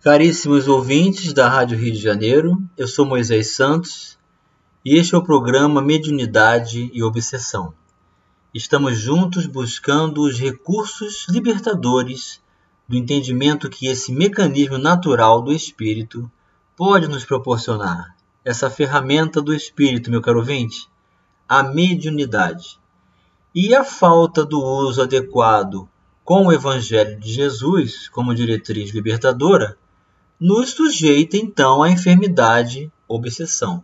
Caríssimos ouvintes da Rádio Rio de Janeiro, eu sou Moisés Santos e este é o programa Mediunidade e Obsessão. Estamos juntos buscando os recursos libertadores do entendimento que esse mecanismo natural do espírito pode nos proporcionar. Essa ferramenta do espírito, meu caro ouvinte, a mediunidade. E a falta do uso adequado com o Evangelho de Jesus como diretriz libertadora nos sujeita então à enfermidade obsessão.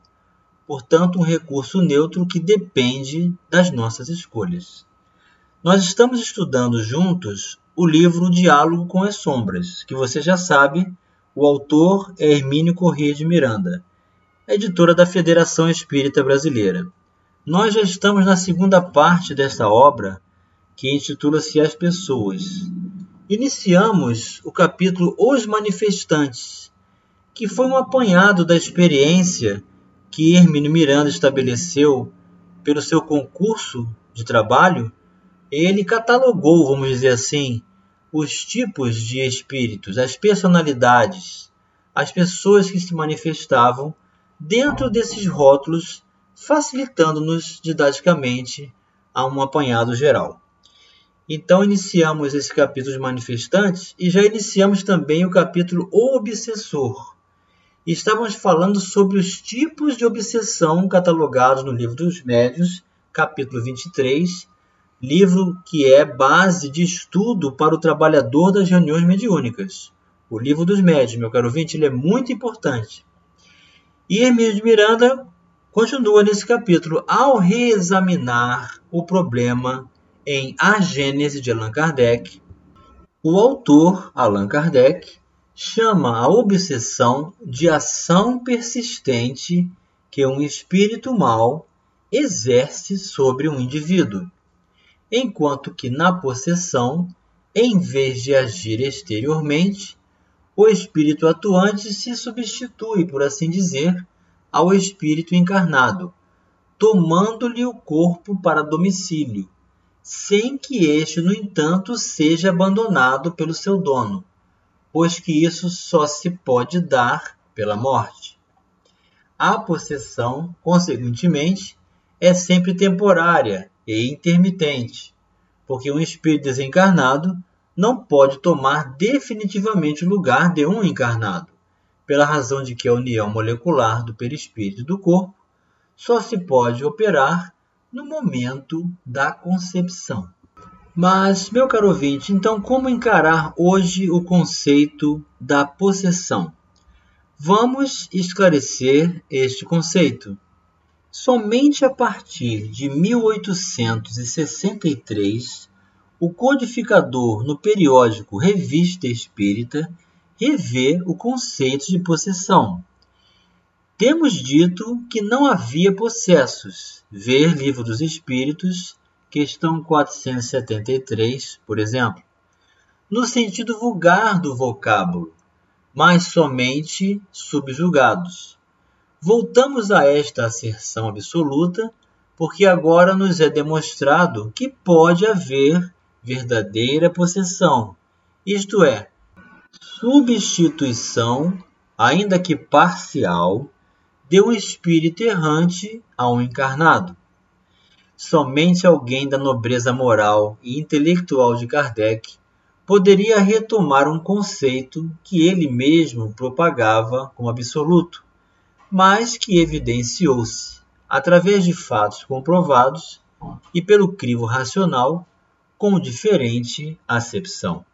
Portanto, um recurso neutro que depende das nossas escolhas. Nós estamos estudando juntos o livro Diálogo com as Sombras, que você já sabe, o autor é Hermínio Corrêa de Miranda, editora da Federação Espírita Brasileira. Nós já estamos na segunda parte desta obra, que intitula-se As Pessoas, Iniciamos o capítulo Os Manifestantes, que foi um apanhado da experiência que Hermínio Miranda estabeleceu pelo seu concurso de trabalho. Ele catalogou, vamos dizer assim, os tipos de espíritos, as personalidades, as pessoas que se manifestavam dentro desses rótulos, facilitando-nos didaticamente a um apanhado geral. Então iniciamos esse capítulo de manifestantes e já iniciamos também o capítulo O Obsessor. Estávamos falando sobre os tipos de obsessão catalogados no Livro dos Médios, capítulo 23, livro que é base de estudo para o trabalhador das reuniões mediúnicas. O Livro dos Médios, meu caro ouvinte, ele é muito importante. E Hermínio de Miranda continua nesse capítulo ao reexaminar o problema em A Gênese de Allan Kardec, o autor, Allan Kardec, chama a obsessão de ação persistente que um espírito mau exerce sobre um indivíduo, enquanto que na possessão, em vez de agir exteriormente, o espírito atuante se substitui, por assim dizer, ao espírito encarnado, tomando-lhe o corpo para domicílio, sem que este, no entanto, seja abandonado pelo seu dono, pois que isso só se pode dar pela morte. A possessão, consequentemente, é sempre temporária e intermitente, porque um espírito desencarnado não pode tomar definitivamente o lugar de um encarnado, pela razão de que a união molecular do perispírito e do corpo só se pode operar no momento da concepção. Mas, meu caro ouvinte, então como encarar hoje o conceito da possessão? Vamos esclarecer este conceito. Somente a partir de 1863, o codificador no periódico Revista Espírita revê o conceito de possessão, temos dito que não havia possessos. Ver Livro dos Espíritos, questão 473, por exemplo. No sentido vulgar do vocábulo, mas somente subjugados. Voltamos a esta asserção absoluta, porque agora nos é demonstrado que pode haver verdadeira possessão, isto é, substituição, ainda que parcial, deu um espírito errante a um encarnado. Somente alguém da nobreza moral e intelectual de Kardec poderia retomar um conceito que ele mesmo propagava como absoluto, mas que evidenciou-se, através de fatos comprovados e pelo crivo racional, com diferente acepção.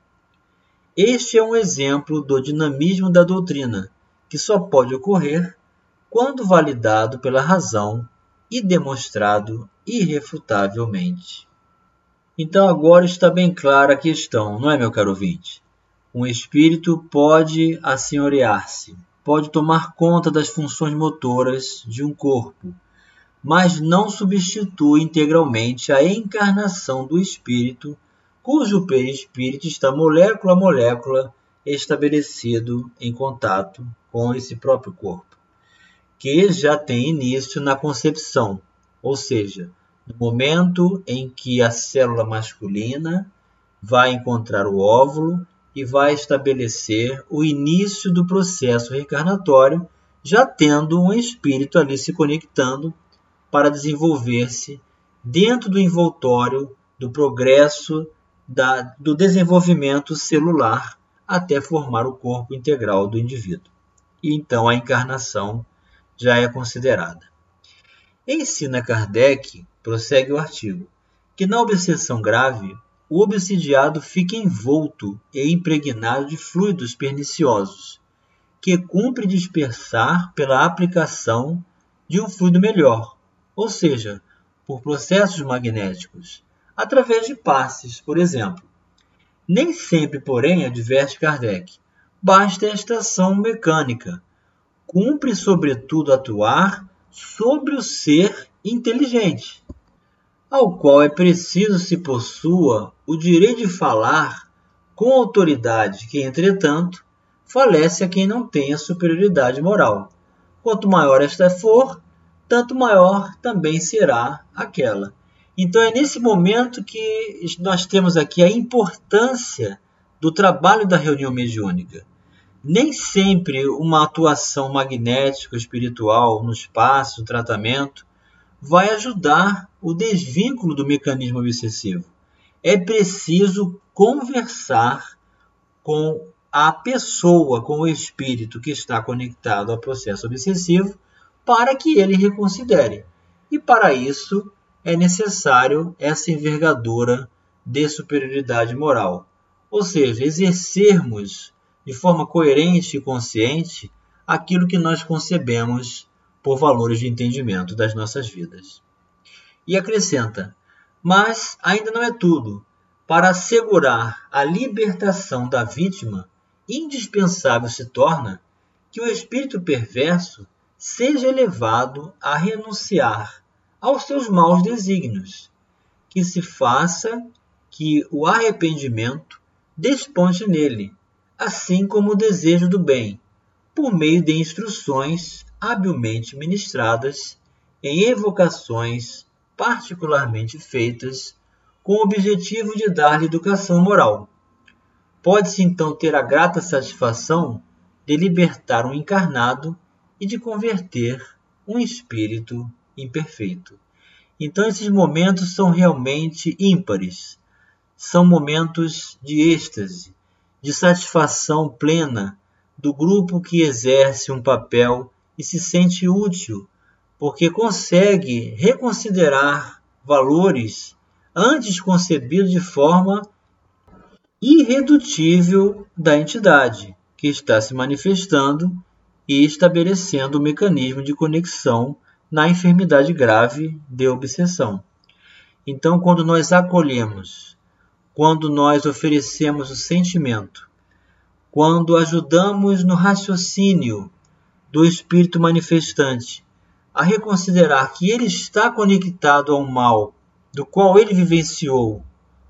Este é um exemplo do dinamismo da doutrina, que só pode ocorrer quando validado pela razão e demonstrado irrefutavelmente. Então agora está bem clara a questão, não é, meu caro ouvinte? Um espírito pode assenhorear-se, pode tomar conta das funções motoras de um corpo, mas não substitui integralmente a encarnação do espírito, cujo perispírito está molécula a molécula estabelecido em contato com esse próprio corpo que já tem início na concepção, ou seja, no momento em que a célula masculina vai encontrar o óvulo e vai estabelecer o início do processo reencarnatório, já tendo um espírito ali se conectando para desenvolver-se dentro do envoltório do progresso da, do desenvolvimento celular até formar o corpo integral do indivíduo. E então a encarnação já é considerada. Ensina Kardec, prossegue o artigo, que na obsessão grave, o obsidiado fica envolto e impregnado de fluidos perniciosos, que cumpre dispersar pela aplicação de um fluido melhor, ou seja, por processos magnéticos, através de passes, por exemplo. Nem sempre, porém, adverte Kardec, basta esta ação mecânica. Cumpre, sobretudo, atuar sobre o ser inteligente, ao qual é preciso se possua o direito de falar com autoridade, que, entretanto, falece a quem não tenha superioridade moral. Quanto maior esta for, tanto maior também será aquela. Então é nesse momento que nós temos aqui a importância do trabalho da reunião mediúnica. Nem sempre uma atuação magnética espiritual no espaço, tratamento, vai ajudar o desvínculo do mecanismo obsessivo. É preciso conversar com a pessoa, com o espírito que está conectado ao processo obsessivo, para que ele reconsidere. E para isso, é necessário essa envergadura de superioridade moral, ou seja, exercermos de forma coerente e consciente aquilo que nós concebemos por valores de entendimento das nossas vidas. E acrescenta: mas ainda não é tudo. Para assegurar a libertação da vítima, indispensável se torna que o espírito perverso seja elevado a renunciar aos seus maus desígnios, que se faça que o arrependimento desponte nele, assim como o desejo do bem, por meio de instruções habilmente ministradas em evocações particularmente feitas com o objetivo de dar-lhe educação moral. Pode-se então ter a grata satisfação de libertar um encarnado e de converter um espírito imperfeito. Então, esses momentos são realmente ímpares. São momentos de êxtase, de satisfação plena do grupo que exerce um papel e se sente útil, porque consegue reconsiderar valores antes concebidos de forma irredutível da entidade que está se manifestando e estabelecendo o um mecanismo de conexão na enfermidade grave de obsessão. Então, quando nós acolhemos, quando nós oferecemos o sentimento, quando ajudamos no raciocínio do espírito manifestante a reconsiderar que ele está conectado ao mal do qual ele vivenciou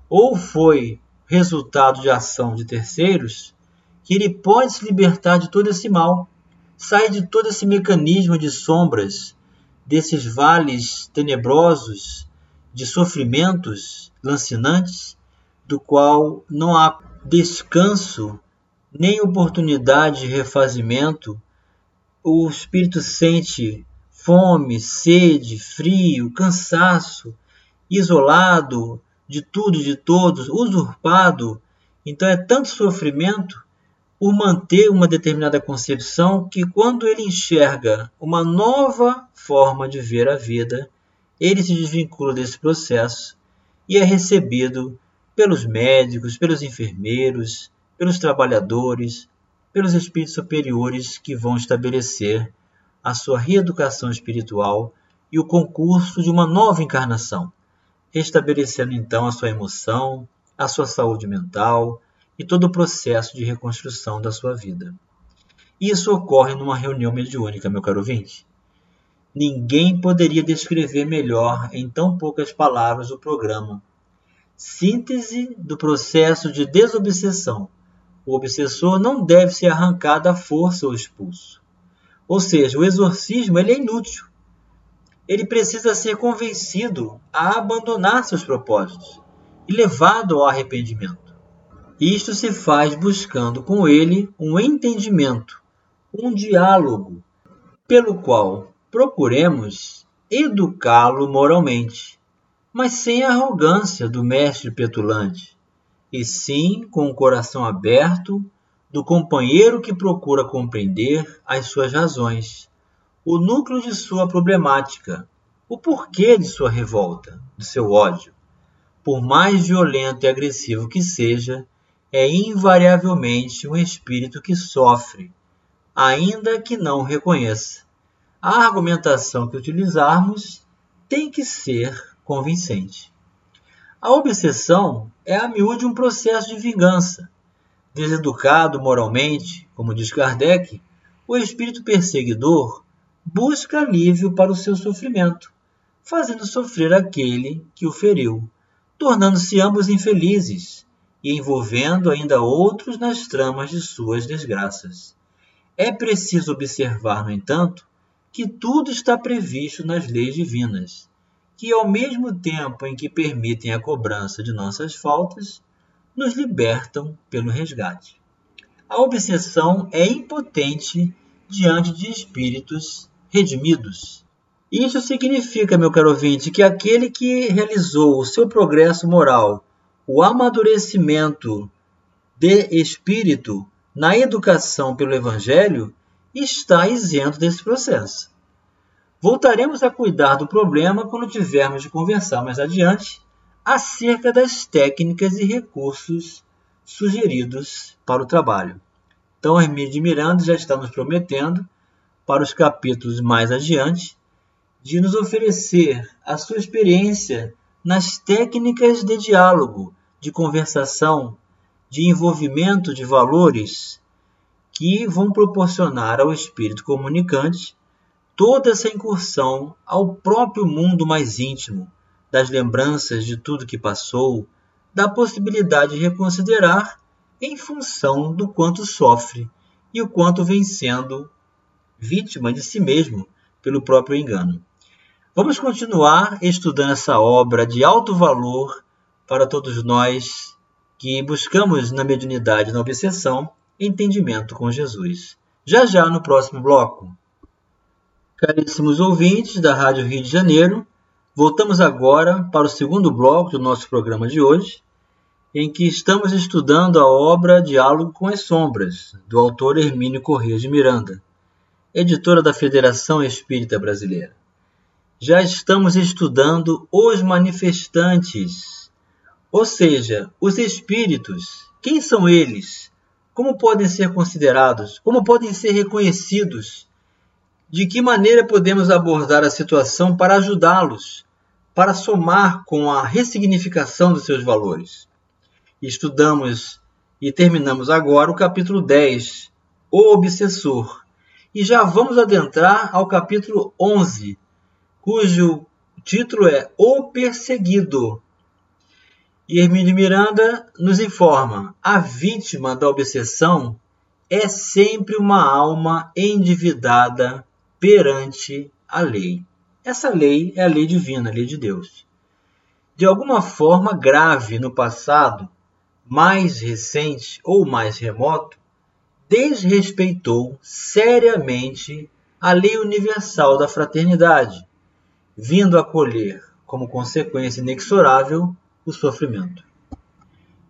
ou foi resultado de ação de terceiros, que ele pode se libertar de todo esse mal, sair de todo esse mecanismo de sombras desses vales tenebrosos de sofrimentos lancinantes, do qual não há descanso nem oportunidade de refazimento, o espírito sente fome, sede, frio, cansaço, isolado de tudo e de todos, usurpado. Então é tanto sofrimento por manter uma determinada concepção que, quando ele enxerga uma nova forma de ver a vida, ele se desvincula desse processo e é recebido pelos médicos, pelos enfermeiros, pelos trabalhadores, pelos espíritos superiores que vão estabelecer a sua reeducação espiritual e o concurso de uma nova encarnação, restabelecendo então a sua emoção, a sua saúde mental, e todo o processo de reconstrução da sua vida. Isso ocorre numa reunião mediúnica, meu caro ouvinte. Ninguém poderia descrever melhor em tão poucas palavras o programa. Síntese do processo de desobsessão. O obsessor não deve ser arrancado à força ou expulso. Ou seja, o exorcismo é inútil. Ele precisa ser convencido a abandonar seus propósitos e levado ao arrependimento. Isto se faz buscando com ele um entendimento, um diálogo, pelo qual procuremos educá-lo moralmente, mas sem a arrogância do mestre petulante, e sim com o coração aberto do companheiro que procura compreender as suas razões, o núcleo de sua problemática, o porquê de sua revolta, de seu ódio. Por mais violento e agressivo que seja, é invariavelmente um espírito que sofre, ainda que não reconheça. A argumentação que utilizarmos tem que ser convincente. A obsessão é a miúde um processo de vingança. Deseducado moralmente, como diz Kardec, o espírito perseguidor busca alívio para o seu sofrimento, fazendo sofrer aquele que o feriu, tornando-se ambos infelizes e envolvendo ainda outros nas tramas de suas desgraças. É preciso observar, no entanto, que tudo está previsto nas leis divinas, que ao mesmo tempo em que permitem a cobrança de nossas faltas, nos libertam pelo resgate. A obsessão é impotente diante de espíritos redimidos. Isso significa, meu caro ouvinte, que aquele que realizou o seu progresso moral o amadurecimento de espírito na educação pelo Evangelho está isento desse processo. Voltaremos a cuidar do problema quando tivermos de conversar mais adiante acerca das técnicas e recursos sugeridos para o trabalho. Então, Hermínia de Miranda já está nos prometendo, para os capítulos mais adiante, de nos oferecer a sua experiência nas técnicas de diálogo de conversação, de envolvimento de valores que vão proporcionar ao espírito comunicante toda essa incursão ao próprio mundo mais íntimo, das lembranças de tudo que passou, da possibilidade de reconsiderar em função do quanto sofre e o quanto vem sendo vítima de si mesmo pelo próprio engano. Vamos continuar estudando essa obra de alto valor para todos nós que buscamos na mediunidade, na obsessão, entendimento com Jesus. Já já no próximo bloco. Caríssimos ouvintes da Rádio Rio de Janeiro, voltamos agora para o segundo bloco do nosso programa de hoje, em que estamos estudando a obra Diálogo com as Sombras, do autor Hermínio Corrêa de Miranda, editora da Federação Espírita Brasileira. Já estamos estudando os manifestantes ou seja, os espíritos, quem são eles? Como podem ser considerados? Como podem ser reconhecidos? De que maneira podemos abordar a situação para ajudá-los, para somar com a ressignificação dos seus valores? Estudamos e terminamos agora o capítulo 10, O Obsessor, e já vamos adentrar ao capítulo 11, cujo título é O Perseguido e Hermínio Miranda nos informa: a vítima da obsessão é sempre uma alma endividada perante a lei. Essa lei é a lei divina, a lei de Deus. De alguma forma grave no passado, mais recente ou mais remoto, desrespeitou seriamente a lei universal da fraternidade, vindo a colher como consequência inexorável o sofrimento.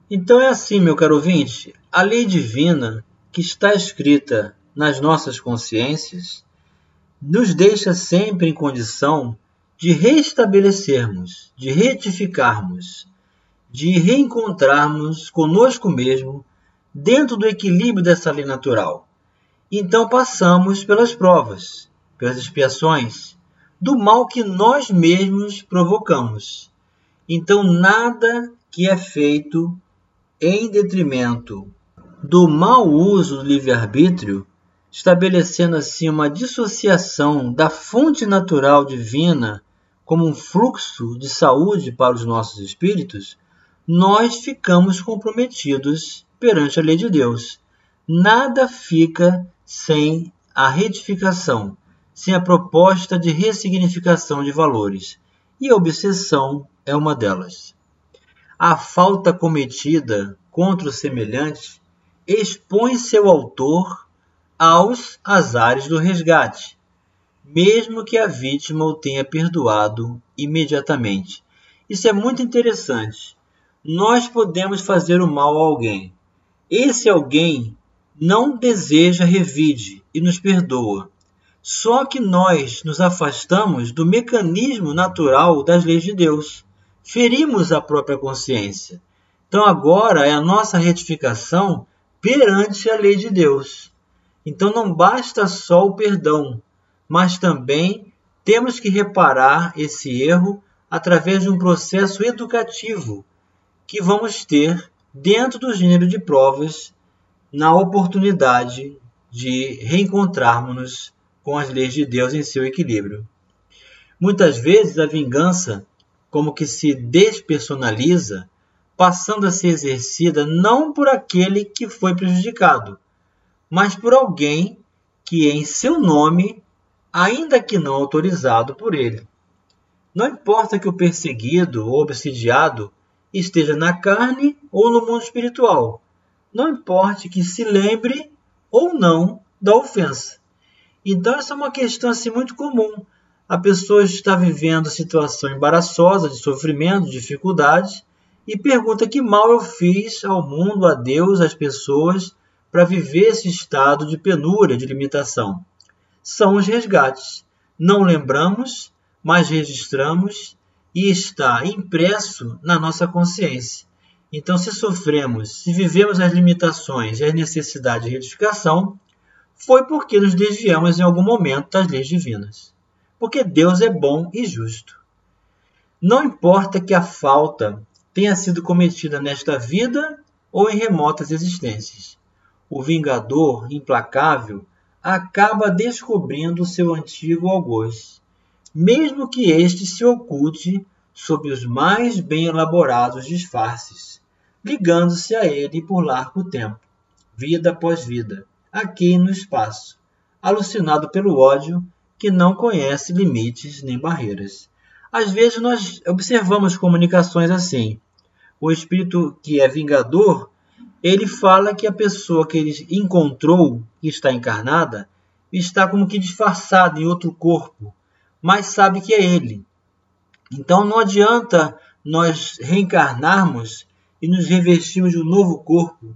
Então é assim, meu caro ouvinte, a lei divina que está escrita nas nossas consciências nos deixa sempre em condição de restabelecermos, de retificarmos, de reencontrarmos conosco mesmo dentro do equilíbrio dessa lei natural. Então passamos pelas provas, pelas expiações, do mal que nós mesmos provocamos então, nada que é feito em detrimento do mau uso do livre-arbítrio, estabelecendo assim uma dissociação da fonte natural divina como um fluxo de saúde para os nossos espíritos, nós ficamos comprometidos perante a lei de Deus. Nada fica sem a retificação, sem a proposta de ressignificação de valores. E a obsessão é uma delas. A falta cometida contra o semelhante, expõe seu autor aos azares do resgate, mesmo que a vítima o tenha perdoado imediatamente. Isso é muito interessante. Nós podemos fazer o mal a alguém. Esse alguém não deseja revide e nos perdoa. Só que nós nos afastamos do mecanismo natural das leis de Deus. Ferimos a própria consciência. Então agora é a nossa retificação perante a lei de Deus. Então não basta só o perdão, mas também temos que reparar esse erro através de um processo educativo que vamos ter dentro do gênero de provas na oportunidade de reencontrarmos-nos com as leis de Deus em seu equilíbrio. Muitas vezes a vingança como que se despersonaliza, passando a ser exercida não por aquele que foi prejudicado, mas por alguém que em seu nome, ainda que não autorizado por ele. Não importa que o perseguido ou obsidiado esteja na carne ou no mundo espiritual, não importa que se lembre ou não da ofensa. Então, essa é uma questão assim, muito comum. A pessoa está vivendo situação embaraçosa, de sofrimento, de dificuldades, e pergunta que mal eu fiz ao mundo, a Deus, às pessoas, para viver esse estado de penúria, de limitação. São os resgates. Não lembramos, mas registramos e está impresso na nossa consciência. Então, se sofremos, se vivemos as limitações e as necessidades de retificação, foi porque nos desviamos em algum momento das leis divinas. Porque Deus é bom e justo. Não importa que a falta tenha sido cometida nesta vida ou em remotas existências. O vingador implacável acaba descobrindo seu antigo algoz, mesmo que este se oculte sob os mais bem elaborados disfarces ligando-se a ele por largo tempo, vida após vida, aqui no espaço, alucinado pelo ódio que não conhece limites nem barreiras. Às vezes nós observamos comunicações assim. O espírito que é vingador, ele fala que a pessoa que ele encontrou, que está encarnada, está como que disfarçada em outro corpo, mas sabe que é ele. Então não adianta nós reencarnarmos e nos revestimos de um novo corpo,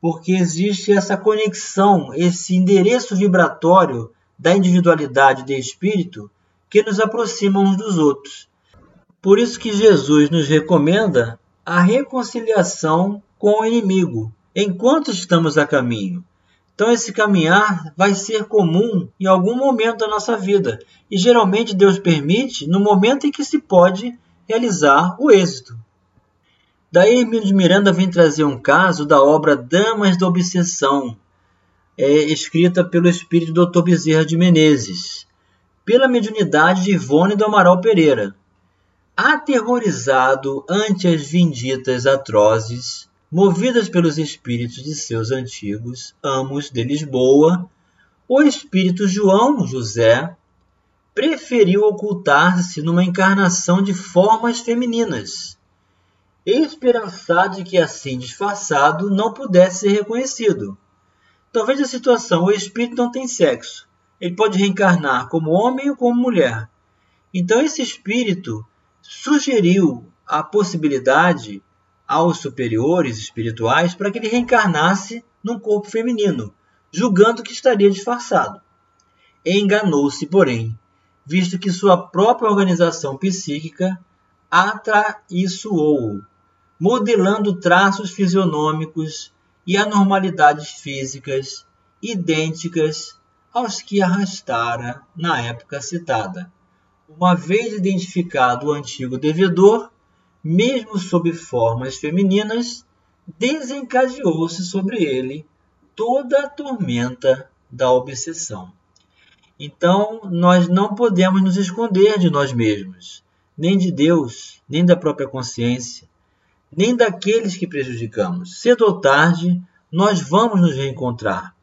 porque existe essa conexão, esse endereço vibratório da individualidade de espírito que nos aproxima uns dos outros. Por isso que Jesus nos recomenda a reconciliação com o inimigo, enquanto estamos a caminho. Então esse caminhar vai ser comum em algum momento da nossa vida, e geralmente Deus permite no momento em que se pode realizar o êxito. Daí Hermínio de Miranda vem trazer um caso da obra Damas da Obsessão, é, escrita pelo espírito Dr. Bezerra de Menezes, pela mediunidade de Ivone do Amaral Pereira. Aterrorizado ante as vinditas atrozes, movidas pelos espíritos de seus antigos amos de Lisboa, o espírito João José preferiu ocultar-se numa encarnação de formas femininas esperançado de que assim disfarçado não pudesse ser reconhecido. Talvez a situação, o espírito não tem sexo. Ele pode reencarnar como homem ou como mulher. Então esse espírito sugeriu a possibilidade aos superiores espirituais para que ele reencarnasse num corpo feminino, julgando que estaria disfarçado. Enganou-se, porém, visto que sua própria organização psíquica atraiçoou modelando traços fisionômicos e anormalidades físicas idênticas aos que arrastara na época citada. Uma vez identificado o antigo devedor, mesmo sob formas femininas, desencadeou-se sobre ele toda a tormenta da obsessão. Então, nós não podemos nos esconder de nós mesmos, nem de Deus, nem da própria consciência nem daqueles que prejudicamos. Cedo ou tarde, nós vamos nos reencontrar.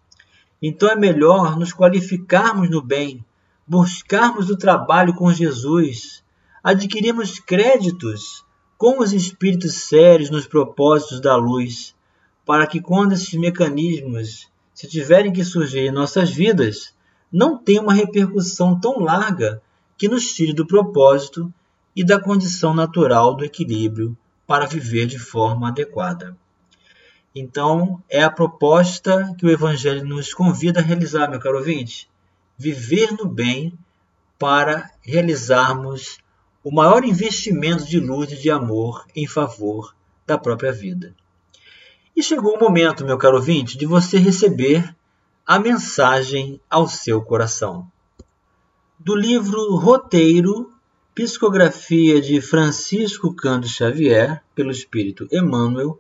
Então é melhor nos qualificarmos no bem, buscarmos o trabalho com Jesus, adquirirmos créditos com os espíritos sérios nos propósitos da luz, para que quando esses mecanismos se tiverem que surgir em nossas vidas, não tenha uma repercussão tão larga que nos tire do propósito e da condição natural do equilíbrio para viver de forma adequada. Então, é a proposta que o Evangelho nos convida a realizar, meu caro ouvinte. Viver no bem para realizarmos o maior investimento de luz e de amor em favor da própria vida. E chegou o momento, meu caro ouvinte, de você receber a mensagem ao seu coração. Do livro Roteiro, Psicografia de Francisco Cândido Xavier, pelo Espírito Emmanuel,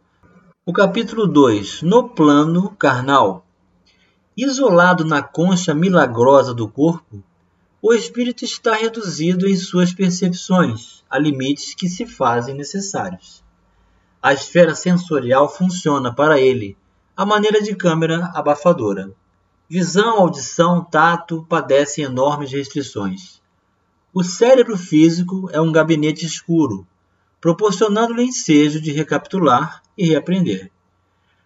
o capítulo 2, No plano carnal. Isolado na concha milagrosa do corpo, o espírito está reduzido em suas percepções a limites que se fazem necessários. A esfera sensorial funciona para ele a maneira de câmera abafadora. Visão, audição, tato padecem enormes restrições. O cérebro físico é um gabinete escuro, proporcionando-lhe ensejo de recapitular e reaprender.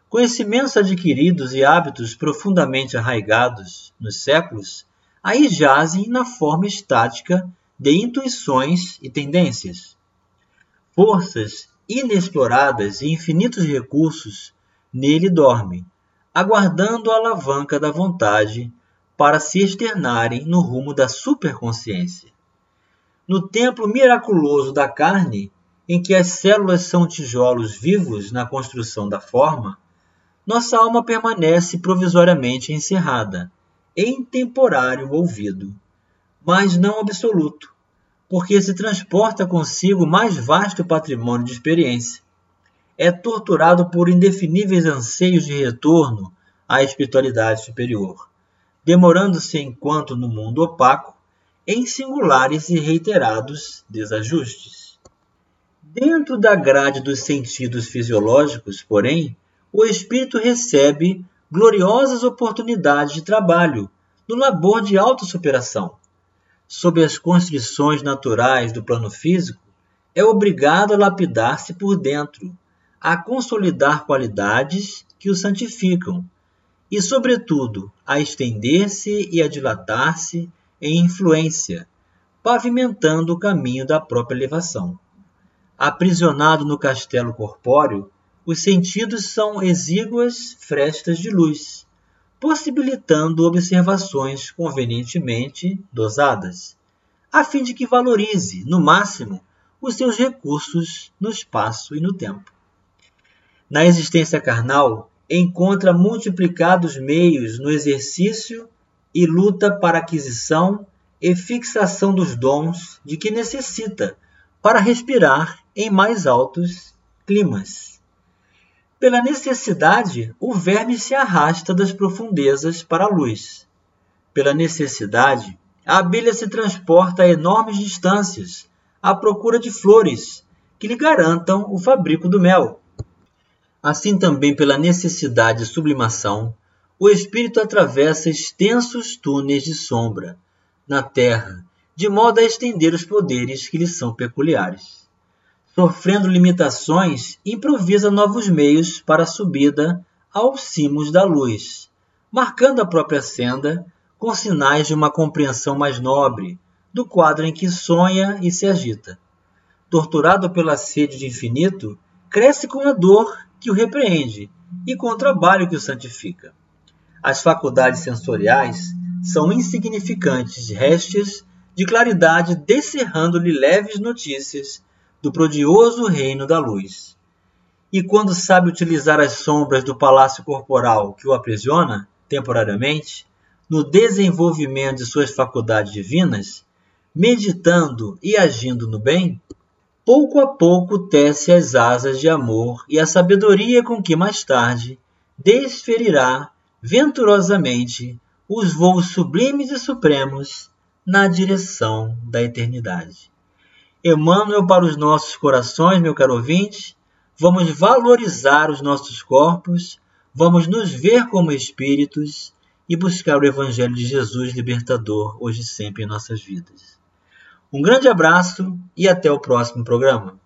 Conhecimentos adquiridos e hábitos profundamente arraigados nos séculos aí jazem na forma estática de intuições e tendências. Forças inexploradas e infinitos recursos nele dormem, aguardando a alavanca da vontade para se externarem no rumo da superconsciência. No templo miraculoso da carne, em que as células são tijolos vivos na construção da forma, nossa alma permanece provisoriamente encerrada, em temporário ouvido, mas não absoluto, porque se transporta consigo mais vasto patrimônio de experiência. É torturado por indefiníveis anseios de retorno à espiritualidade superior, demorando-se enquanto no mundo opaco em singulares e reiterados desajustes. Dentro da grade dos sentidos fisiológicos, porém, o espírito recebe gloriosas oportunidades de trabalho no labor de autossuperação. Sob as constrições naturais do plano físico, é obrigado a lapidar-se por dentro, a consolidar qualidades que o santificam e, sobretudo, a estender-se e a dilatar-se em influência, pavimentando o caminho da própria elevação. Aprisionado no castelo corpóreo, os sentidos são exíguas frestas de luz, possibilitando observações convenientemente dosadas, a fim de que valorize, no máximo, os seus recursos no espaço e no tempo. Na existência carnal, encontra multiplicados meios no exercício e luta para aquisição e fixação dos dons de que necessita para respirar em mais altos climas. Pela necessidade, o verme se arrasta das profundezas para a luz. Pela necessidade, a abelha se transporta a enormes distâncias à procura de flores que lhe garantam o fabrico do mel. Assim também pela necessidade de sublimação, o espírito atravessa extensos túneis de sombra na terra de modo a estender os poderes que lhe são peculiares. Sofrendo limitações, improvisa novos meios para a subida aos cimos da luz, marcando a própria senda com sinais de uma compreensão mais nobre do quadro em que sonha e se agita. Torturado pela sede de infinito, cresce com a dor que o repreende e com o trabalho que o santifica. As faculdades sensoriais são insignificantes restes de claridade descerrando-lhe leves notícias do prodigioso reino da luz. E quando sabe utilizar as sombras do palácio corporal que o aprisiona, temporariamente, no desenvolvimento de suas faculdades divinas, meditando e agindo no bem, pouco a pouco tece as asas de amor e a sabedoria com que mais tarde desferirá venturosamente os voos sublimes e supremos na direção da eternidade. Emmanuel para os nossos corações, meu caro ouvinte, vamos valorizar os nossos corpos, vamos nos ver como espíritos e buscar o Evangelho de Jesus libertador hoje e sempre em nossas vidas. Um grande abraço e até o próximo programa.